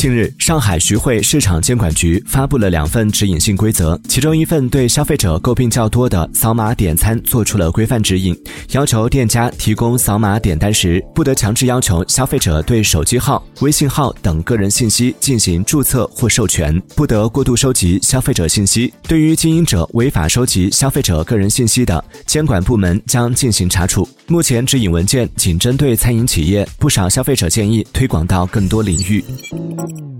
近日，上海徐汇市场监管局发布了两份指引性规则，其中一份对消费者诟病较多的扫码点餐做出了规范指引，要求店家提供扫码点单时，不得强制要求消费者对手机号、微信号等个人信息进行注册或授权，不得过度收集消费者信息。对于经营者违法收集消费者个人信息的，监管部门将进行查处。目前指引文件仅针对餐饮企业，不少消费者建议推广到更多领域。Mm.